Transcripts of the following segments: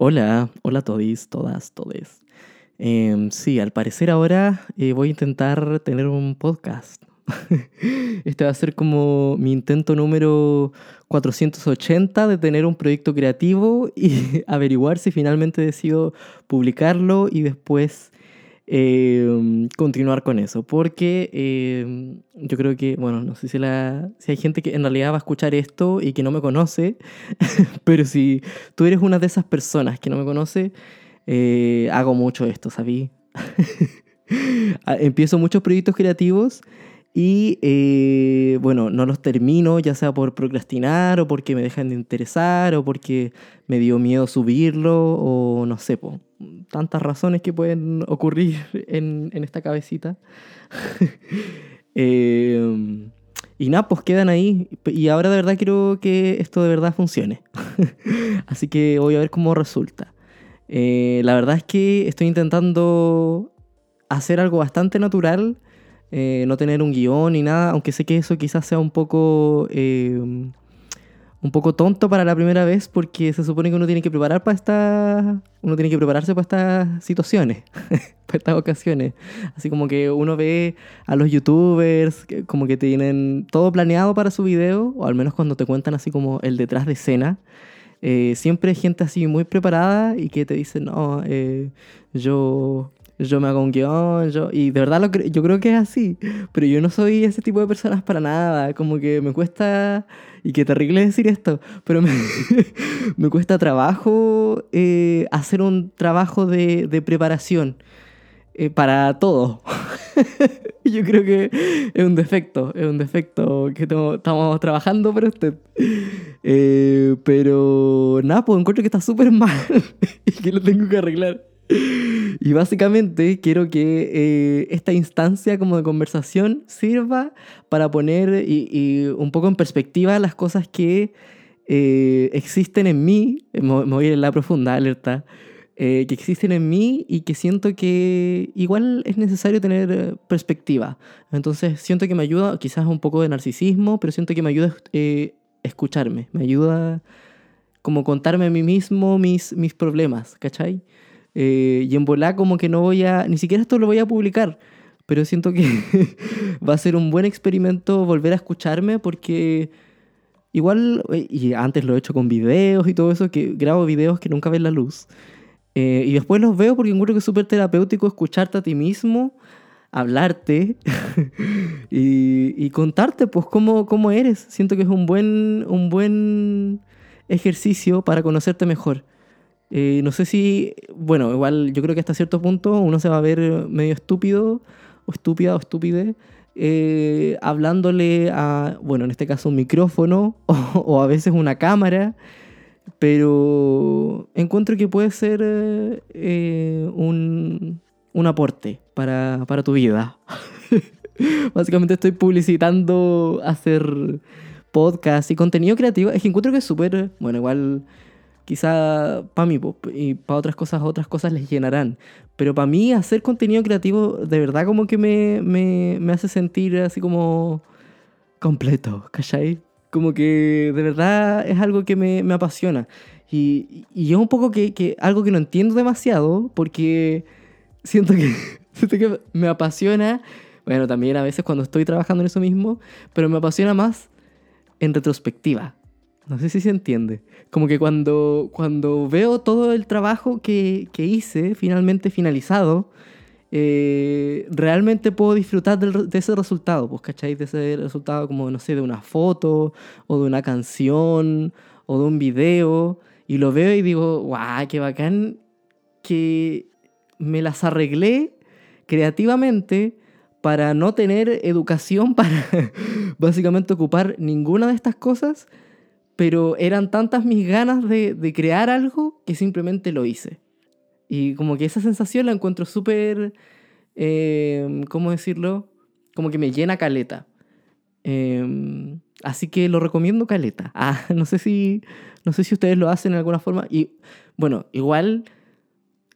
Hola, hola a todas, todes. Em, sí, al parecer ahora eh, voy a intentar tener un podcast. este va a ser como mi intento número 480 de tener un proyecto creativo y averiguar si finalmente decido publicarlo y después em, continuar con eso. Porque em, yo creo que, bueno, no sé si, la, si hay gente que en realidad va a escuchar esto y que no me conoce, pero si tú eres una de esas personas que no me conoce, eh, hago mucho esto, ¿sabí? Empiezo muchos proyectos creativos y eh, bueno, no los termino, ya sea por procrastinar o porque me dejan de interesar o porque me dio miedo subirlo o no sé, po, tantas razones que pueden ocurrir en, esta cabecita. eh, y nada, pues quedan ahí. Y ahora de verdad quiero que esto de verdad funcione. Así que voy a ver cómo resulta. Eh, la verdad es que estoy intentando hacer algo bastante natural eh, no tener un guion ni nada, aunque sé que eso quizás sea un poco, eh, un poco tonto para la primera vez, porque se supone que uno tiene que preparar para esta, uno tiene que prepararse para estas situaciones, para estas ocasiones. Así como que uno ve a los youtubers como que tienen todo planeado para su video, o al menos cuando te cuentan así como el detrás de escena. Eh, siempre hay gente así muy preparada y que te dice, no, yo yo me hago un guion, yo, y de verdad lo yo creo que es así, pero yo no soy ese tipo de personas para nada, como que me cuesta, y qué terrible decir esto, pero me, cuesta trabajo eh, hacer un trabajo de, de preparación eh, para todo. yo creo que es un defecto, es un defecto que estamos trabajando para usted. Eh, pero nada, pues encuentro que está súper mal y que lo tengo que arreglar. Y básicamente quiero que eh, esta instancia como de conversación sirva para poner y, un poco en perspectiva las cosas que eh, existen en mí, me, voy a ir en la profunda alerta, eh, que existen en mí y que siento que igual es necesario tener perspectiva. Entonces siento que me ayuda, quizás un poco de narcisismo, pero siento que me ayuda a escucharme, me ayuda como contarme a mí mismo mis, mis problemas, ¿cachai? Eh, y en volar como que no voy a, ni siquiera esto lo voy a publicar, pero siento que va a ser un buen experimento volver a escucharme porque igual, eh, y antes lo he hecho con videos y todo eso, que grabo videos que nunca ven la luz. Eh, y después los veo porque encuentro que es súper terapéutico escucharte a ti mismo, hablarte y, y, contarte pues cómo, cómo eres. Siento que es un buen, un buen ejercicio para conocerte mejor. Eh, no sé si, bueno, igual yo creo que hasta cierto punto uno se va a ver medio estúpido o estúpida o estúpide eh, hablándole a, bueno, en este caso un micrófono o, a veces una cámara, pero encuentro que puede ser eh, un, un, aporte para, para tu vida. Básicamente estoy publicitando hacer podcast y contenido creativo. Es que encuentro que es súper, bueno, igual quizá para mí y para otras cosas, otras cosas les llenarán. Pero para mí hacer contenido creativo de verdad como que me, me, me hace sentir así como completo, ¿cachai? Como que de verdad es algo que me, me apasiona. Y, y, es un poco que, que, algo que no entiendo demasiado porque siento que, siento que me apasiona, bueno, también a veces cuando estoy trabajando en eso mismo, pero me apasiona más en retrospectiva. No sé si se entiende. Como que cuando, cuando veo todo el trabajo que, que hice finalmente finalizado, eh, realmente puedo disfrutar de ese resultado, pues, ¿cachai? De ese resultado como, no sé, de una foto o de una canción o de un video. Y lo veo y digo, guau, qué bacán que me las arreglé creativamente para no tener educación, para básicamente ocupar ninguna de estas cosas pero eran tantas mis ganas de, de crear algo que simplemente lo hice. Y como que esa sensación la encuentro súper, eh, ¿cómo decirlo? Como que me llena caleta. Eh, así que lo recomiendo caleta. Ah, no sé si, no sé si ustedes lo hacen de alguna forma. Y bueno, igual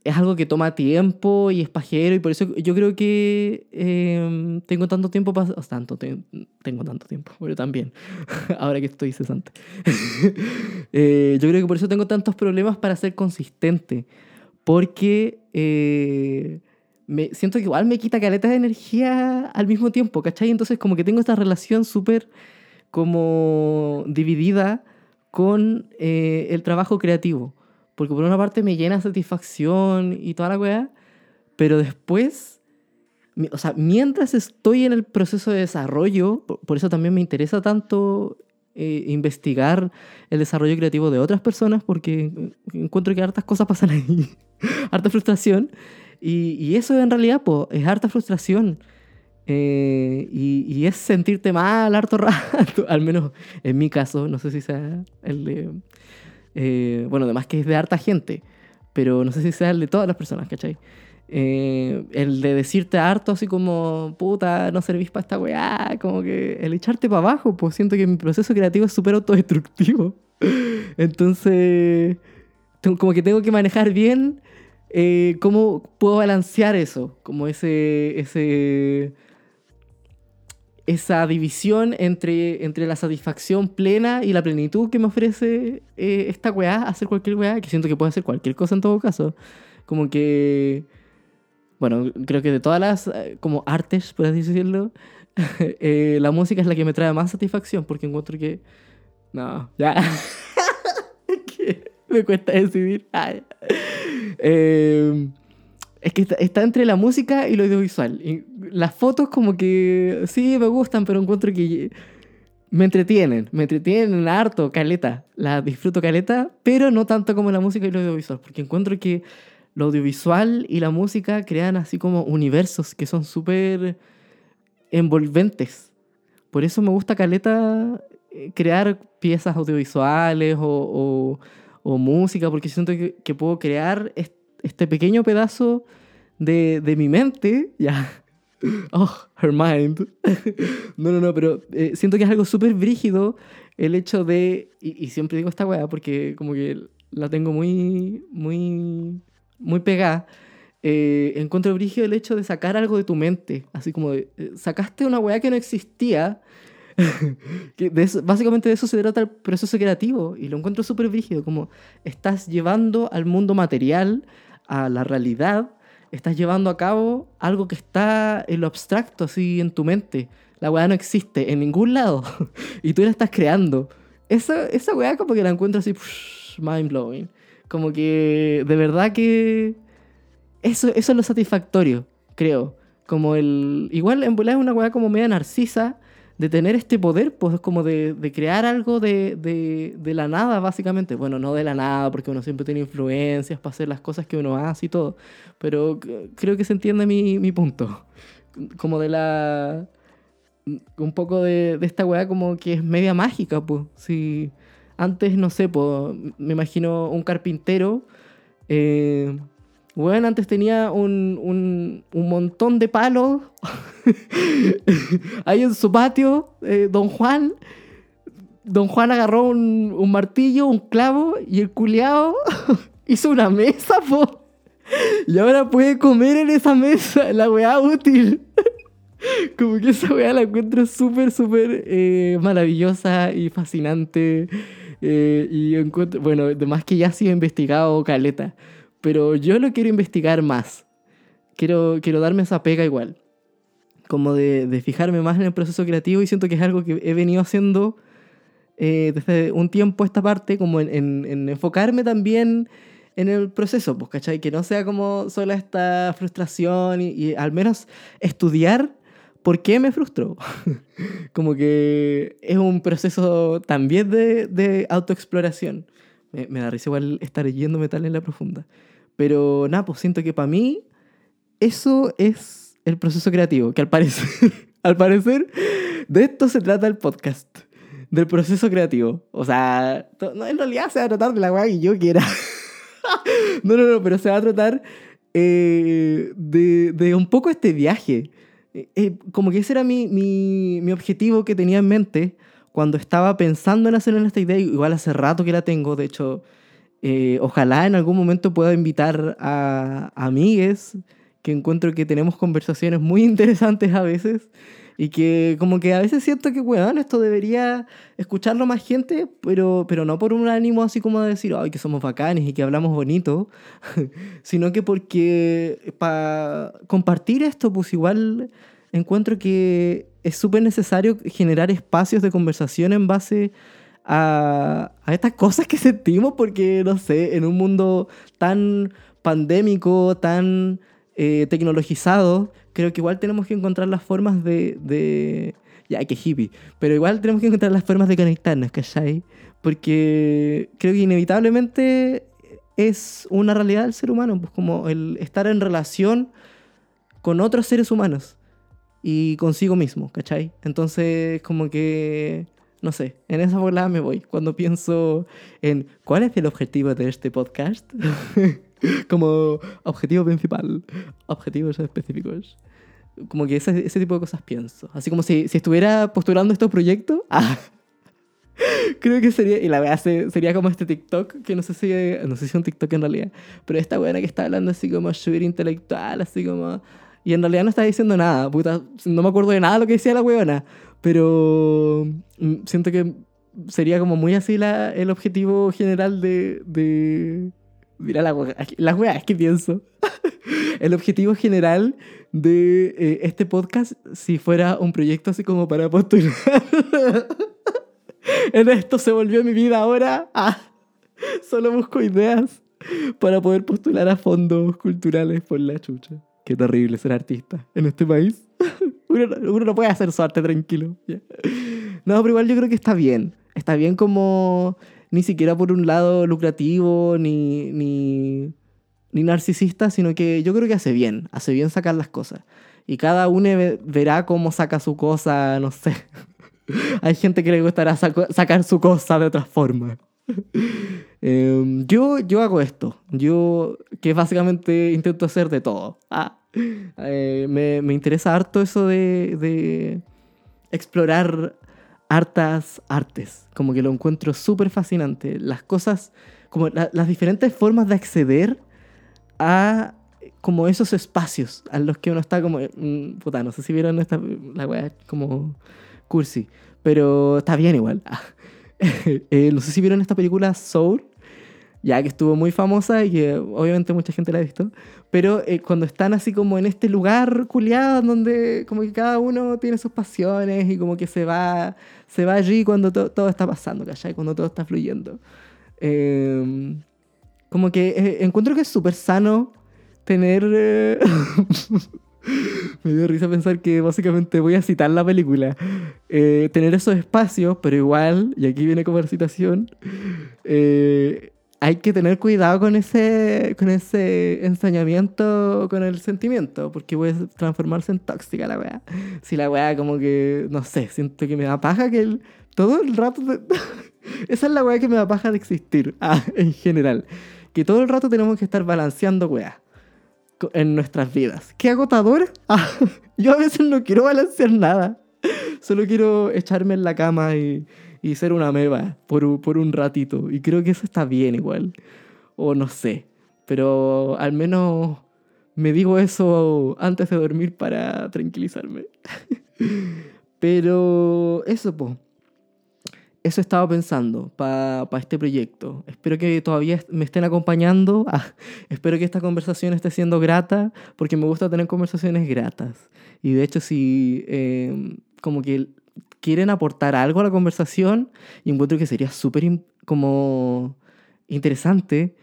es algo que toma tiempo y es pajero y por eso yo creo que em, tengo tanto tiempo para... tanto, tengo tanto tiempo, pero también, ahora que estoy cesante. Eh, yo creo que por eso tengo tantos problemas para ser consistente, porque eh, me, siento que igual me quita caletas de energía al mismo tiempo, ¿cachai? Entonces como que tengo esta relación súper como dividida con eh, el trabajo creativo. Porque por una parte me llena satisfacción y toda la weá, pero después, o sea, mientras estoy en el proceso de desarrollo, por, eso también me interesa tanto eh, investigar el desarrollo creativo de otras personas, porque encuentro que hartas cosas pasan ahí, harta frustración, y, y, eso en realidad pues, es harta frustración. Eh, y, y, es sentirte mal harto rato, al menos en mi caso, no sé si sea el de eh, bueno, además que es de harta gente, pero no sé si sea el de todas las personas, ¿cachai? Eh, el de decirte harto así como, puta, no servís para esta weá, como que el echarte para abajo, pues siento que mi proceso creativo es súper autodestructivo. Entonces, como que tengo que manejar bien eh, cómo puedo balancear eso, como ese, ese esa división entre, entre la satisfacción plena y la plenitud que me ofrece eh, esta weá, hacer cualquier weá, que siento que puede hacer cualquier cosa en todo caso. Como que, bueno, creo que de todas las eh, como artes, por así decirlo, eh, la música es la que me trae más satisfacción porque encuentro que... No, ya. me cuesta decidir. Ah, es que está, entre la música y lo audiovisual. Y las fotos como que sí me gustan, pero encuentro que me entretienen, me entretienen harto, caleta. La disfruto caleta, pero no tanto como la música y lo audiovisual, porque encuentro que lo audiovisual y la música crean así como universos que son súper envolventes. Por eso me gusta caleta eh, crear piezas audiovisuales o, música, porque siento que, puedo crear este pequeño pedazo de mi mente, ya. Oh, her mind. no, no, no, pero eh, siento que es algo súper brígido el hecho de. Y, siempre digo esta weá porque como que la tengo muy, muy, muy pegada. Eh, encuentro brígido el hecho de sacar algo de tu mente. Así como eh, sacaste una weá que no existía. que básicamente de eso se trata el proceso creativo. Y lo encuentro súper brígido. Como estás llevando al mundo material a la realidad, estás llevando a cabo algo que está en lo abstracto, así en tu mente. La weá no existe en ningún lado y tú la estás creando. Esa, esa weá como que la encuentro así, mind blowing. Como que de verdad que eso, eso es lo satisfactorio, creo. Como el. Igual en volar es una weá como media narcisa de tener este poder, pues como de, de crear algo de, de, de, la nada, básicamente. Bueno, no de la nada, porque uno siempre tiene influencias para hacer las cosas que uno hace y todo, pero creo que se entiende mi, mi punto. Como de la... Un poco de, esta weá como que es media mágica, pues. Si antes, no sé, pues, me imagino un carpintero. Eh, bueno, antes tenía un, un, un montón de palos ahí en su patio, eh, don Juan. Don Juan agarró un, un martillo, un clavo y el culeado hizo una mesa, po. Y ahora puede comer en esa mesa, la weá útil. Como que esa weá la encuentro súper, súper eh, maravillosa y fascinante. Eh, y encuentro, bueno, además que ya ha sido investigado caleta pero yo lo quiero investigar más. Quiero, quiero darme esa pega igual. Como de, de fijarme más en el proceso creativo y siento que es algo que he venido haciendo eh, desde un tiempo esta parte, como en, en, enfocarme también en el proceso, pues, ¿cachai? Que no sea como solo esta frustración y, y al menos estudiar por qué me frustró. como que es un proceso también de, de autoexploración. Me, me, da risa igual estar yéndome tal en la profunda. Pero nada, pues siento que para mí eso es el proceso creativo, que al parecer, al parecer, de esto se trata el podcast, del proceso creativo. O sea, no, en realidad se va a tratar de la weá que yo quiera. no, no, no, pero se va a tratar eh, de, de, un poco este viaje. Eh, eh, como que ese era mi, mi, mi, objetivo que tenía en mente cuando estaba pensando en hacer esta idea. Igual hace rato que la tengo, de hecho Eh, ojalá en algún momento pueda invitar a, a amigues que encuentro que tenemos conversaciones muy interesantes a veces y que como que a veces siento que, weón, esto debería escucharlo más gente, pero, pero no por un ánimo así como de decir, ay, que somos bacanes y que hablamos bonito, sino que porque para compartir esto, pues igual encuentro que es súper necesario generar espacios de conversación en base a, a estas cosas que sentimos, porque, no sé, en un mundo tan pandémico, tan eh, tecnologizado, creo que igual tenemos que encontrar las formas de, de... Ya, que hippie. Pero igual tenemos que encontrar las formas de conectarnos, ¿cachai? Porque creo que inevitablemente es una realidad del ser humano, pues como el estar en relación con otros seres humanos y consigo mismo, ¿cachai? Entonces, como que, no sé, en esa volada me voy. Cuando pienso en cuál es el objetivo de este podcast, como objetivo principal, objetivos específicos. Como que ese, ese tipo de cosas pienso. Así como si, si estuviera postulando estos proyectos. Ah, creo que sería, y la verdad sería como este TikTok, que no sé si, no sé si es un TikTok en realidad, pero esta buena que está hablando así como subir intelectual, así como... Y en realidad no está diciendo nada, puta, no me acuerdo de nada de lo que decía la weona, pero mm, siento que sería como muy así la, el objetivo general de, de, Mira la las weas que pienso. El objetivo general de eh, este podcast, si fuera un proyecto así como para postular. en esto se volvió mi vida ahora. Ah, solo busco ideas para poder postular a fondos culturales por la chucha. Qué terrible ser artista en este país. uno, uno no puede hacer su arte tranquilo. No, pero igual yo creo que está bien. Está bien como ni siquiera por un lado lucrativo ni, ni, ni narcisista, sino que yo creo que hace bien, hace bien sacar las cosas. Y cada uno verá cómo saca su cosa, no sé. Hay gente que le gustará sacar su cosa de otra forma. Em, yo, yo hago esto. Yo, que básicamente intento hacer de todo. Ah, eh, me, me, interesa harto eso de, de explorar hartas artes. Como que lo encuentro súper fascinante. Las cosas, como las diferentes formas de acceder a como esos espacios a los que uno está como... Mm, puta, no sé si vieron esta, la weá como cursi, pero está bien igual. eh, no sé si vieron esta película Soul, ya que estuvo muy famosa y que obviamente mucha gente la ha visto, pero eh, cuando están así como en este lugar culiado donde como que cada uno tiene sus pasiones y como que se va, se va allí cuando todo está pasando, ¿cachai? Cuando todo está fluyendo. Em, como que eh, encuentro que es súper sano tener... Eh, me dio risa pensar que básicamente voy a citar la película. tener esos espacios, pero igual, y aquí viene como la citación, hay que tener cuidado con ese, con ese ensañamiento con el sentimiento, porque puede transformarse en tóxica la weá. Si la weá como que, no sé, siento que me da paja que el, todo el rato... esa es la weá que me da paja de existir, ah, en general. Que todo el rato tenemos que estar balanceando weá en nuestras vidas. ¿Qué agotador? Ah, yo a veces no quiero balancear nada. Solo quiero echarme en la cama y y ser una meba por, por un ratito. Y creo que eso está bien igual. O no sé. Pero al menos me digo eso antes de dormir para tranquilizarme. Pero eso, po. Eso estaba pensando para este proyecto. Espero que todavía me estén acompañando. Ah, espero que esta conversación esté siendo grata, porque me gusta tener conversaciones gratas. Y de hecho, si eh, como que quieren aportar algo a la conversación y encuentro que sería súper como interesante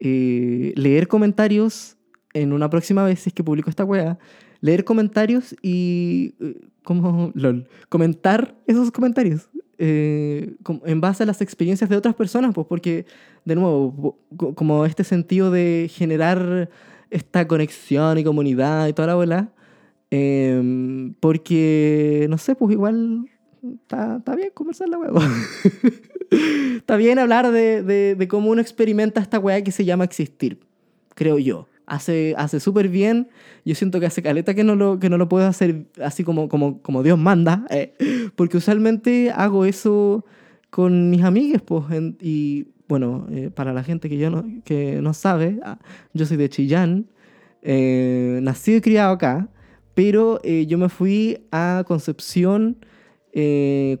eh, leer comentarios en una próxima vez si es que publico esta wea, leer comentarios y eh, como lol, comentar esos comentarios eh, en base a las experiencias de otras personas, pues porque de nuevo, como este sentido de generar esta conexión y comunidad y toda la bola, em, porque no sé, pues igual está, bien conversar la hueá. está bien hablar de, de, cómo uno experimenta esta weá que se llama existir, creo yo. Hace, hace súper bien. Yo siento que hace caleta que no lo, que no lo puedo hacer así como, como, como Dios manda. Eh, porque usualmente hago eso con mis amigues, pues. y bueno, eh, para la gente que, yo no, que no sabe, ah, yo soy de Chillán, eh, nacido y criado acá, pero eh, yo me fui a Concepción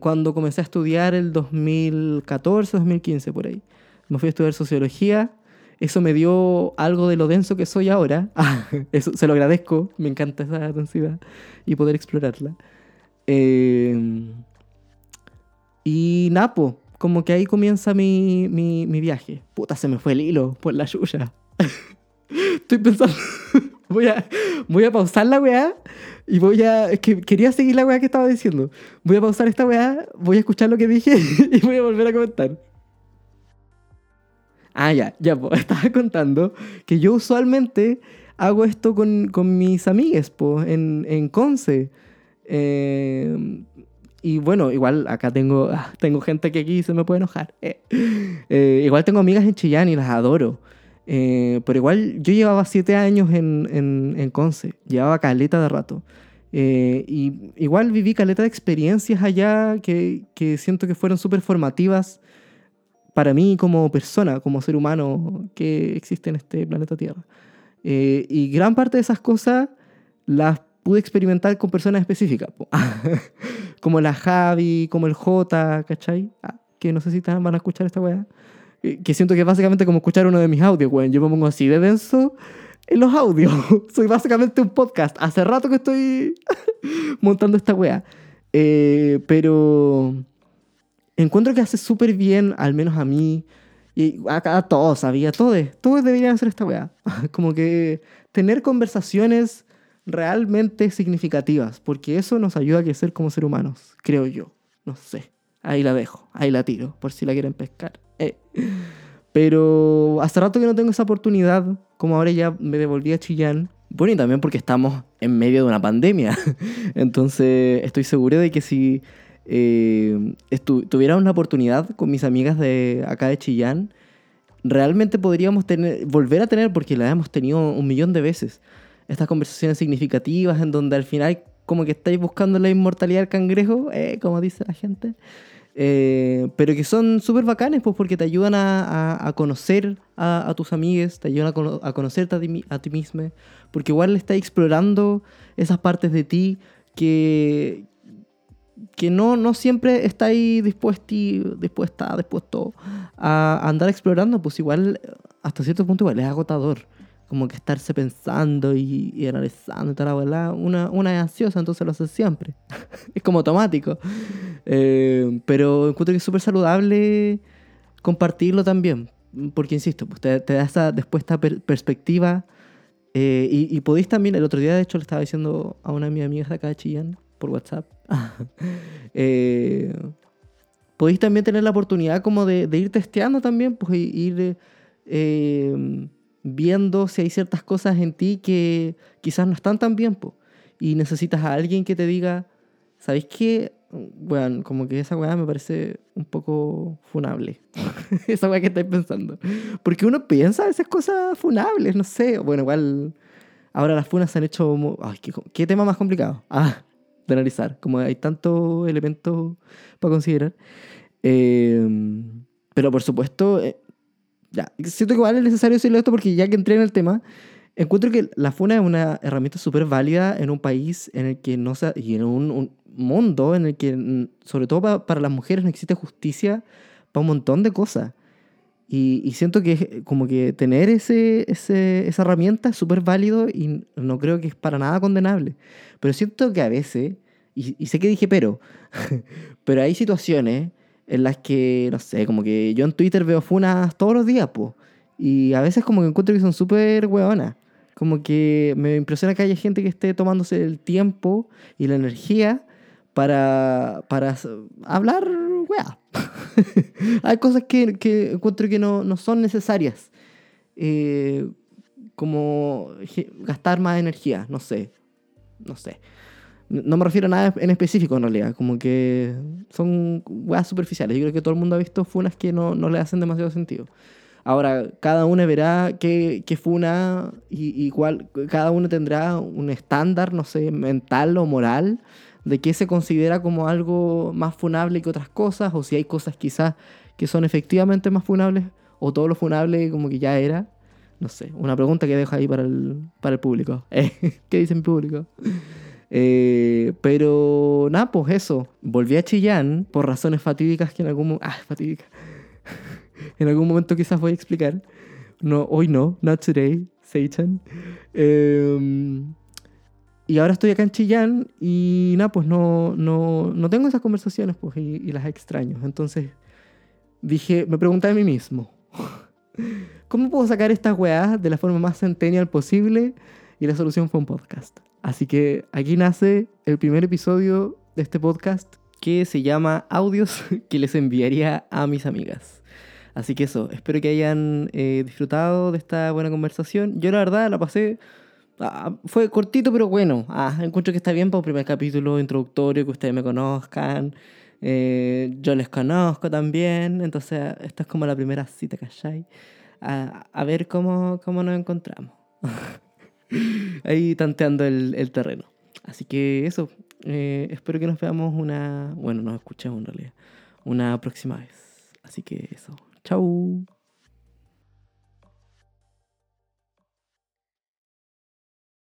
cuando comencé a estudiar el 2014, 2015, por ahí. Me fui a estudiar sociología. Eso me dio algo de lo denso que soy ahora. Eso se lo agradezco. Me encanta esa densidad y poder explorarla. y Napo, como que ahí comienza mi, mi, mi, viaje. Puta, se me fue el hilo por la yuya. Estoy pensando. voy, a, voy a pausar la weá y voy a. Es que quería seguir la weá que estaba diciendo. Voy a pausar esta weá, voy a escuchar lo que dije y voy a volver a comentar. Ah, ya, ya, pues, estaba contando que yo usualmente hago esto con, con mis amigues, pues, en, en Conce. Eh, y bueno, igual acá tengo, tengo gente que aquí se me puede enojar. Eh. Eh, igual tengo amigas en Chillán y las adoro. Eh, pero igual yo llevaba siete años en, en, en Conce, llevaba caleta de rato. y igual viví caleta de experiencias allá que, que siento que fueron súper formativas para mí como persona, como ser humano que existe en este planeta Tierra. y gran parte de esas cosas las pude experimentar con personas específicas, como la Javi, como el J, ¿cachai? Ah, que no sé si van a escuchar esta weá. Que siento que es básicamente como escuchar uno de mis audios, weón. Yo me pongo así de denso en los audios. Soy básicamente un podcast. Hace rato que estoy montando esta weá. Eh, pero encuentro que hace súper bien, al menos a mí, y a, todos, sabía, todos, todos deberían hacer esta weá. como que tener conversaciones realmente significativas, porque eso nos ayuda a crecer como seres humanos, creo yo. No sé. Ahí la dejo, ahí la tiro, por si la quieren pescar. Eh. Pero hace rato que no tengo esa oportunidad, como ahora ya me devolví a Chillán. Bueno, y también porque estamos en medio de una pandemia. Entonces estoy seguro de que si eh, tuviera una oportunidad con mis amigas de acá de Chillán, realmente podríamos tener, volver a tener, porque la hemos tenido un millón de veces, estas conversaciones significativas en donde al final como que estáis buscando la inmortalidad del cangrejo, eh, como dice la gente, eh, pero que son súper bacanes pues, porque te ayudan a, conocer a, tus amigues, te ayudan a, a conocerte a ti, a ti mismo, porque igual estás explorando esas partes de ti que, que no, no siempre estáis dispuesto, dispuesta, dispuesto a andar explorando, pues igual hasta cierto punto igual es agotador como que estarse pensando y, analizando y tal, la una, una es ansiosa, entonces lo hace siempre. es como automático. Eh, pero encuentro que es súper saludable compartirlo también, porque insisto, pues te, da esa después esta perspectiva. Eh, y, podéis también, el otro día de hecho le estaba diciendo a una de mis amigas de acá de Chillán por WhatsApp, eh, podéis también tener la oportunidad como de, de ir testeando también, pues ir viendo si hay ciertas cosas en ti que quizás no están tan bien, y necesitas a alguien que te diga, ¿sabéis qué? Bueno, como que esa weá me parece un poco funable. esa weá que estáis pensando. Porque uno piensa esas cosas funables, no sé. Bueno, igual ahora las funas se han hecho... Ay, ¿qué, tema más complicado? Ah, de analizar. Como hay tantos elementos para considerar. Eh, pero por supuesto, eh, ya, siento que es necesario decirlo esto porque ya que entré en el tema, encuentro que la funa es una herramienta súper válida en un país en el que no se, y en un, mundo en el que, mm, sobre todo para, las mujeres, no existe justicia para un montón de cosas. Y, y siento que como que tener ese, ese esa herramienta es súper válido y no creo que es para nada condenable. Pero siento que a veces, y, y sé que dije pero, pero hay situaciones en las que, no sé, como que yo en Twitter veo funas todos los días, pues. Y a veces como que encuentro que son súper hueonas. Como que me impresiona que haya gente que esté tomándose el tiempo y la energía para, para hablar hueá. Hay cosas que, que, encuentro que no, no son necesarias. Eh, como gastar más energía, no sé. No sé. No me refiero a nada en específico en realidad, como que son weas superficiales. Yo creo que todo el mundo ha visto funas que no, no le hacen demasiado sentido. Ahora, cada uno verá qué, qué funa y, y cuál, cada uno tendrá un estándar, no sé, mental o moral de qué se considera como algo más funable que otras cosas, o si hay cosas quizás que son efectivamente más funables o todo lo funable como que ya era. No sé, una pregunta que dejo ahí para el, para el público. ¿Qué dice público? Eh, pero nada, pues eso. Volví a Chillán por razones fatídicas que en algún momento. Ah, fatídicas. en algún momento quizás voy a explicar. No, hoy no, not today, Satan. Em, y ahora estoy acá en Chillán y nada, pues no, no, no tengo esas conversaciones pues, y, y las extraño. Entonces dije, me pregunté a mí mismo, ¿cómo puedo sacar estas weas de la forma más centennial posible? Y la solución fue un podcast. Así que aquí nace el primer episodio de este podcast que se llama Audios que les enviaría a mis amigas. Así que eso, espero que hayan eh, disfrutado de esta buena conversación. Yo la verdad la pasé... ah, fue cortito pero bueno. Ah, encuentro que está bien para un primer capítulo introductorio, que ustedes me conozcan. Eh, yo les conozco también. Entonces esta es como la primera cita, ¿cachai? A, a ver cómo, cómo nos encontramos. Ahí tanteando el, terreno. Así que eso. eh, espero que nos veamos una... Bueno, nos escuchemos en realidad. Una próxima vez. Así que eso. Chau.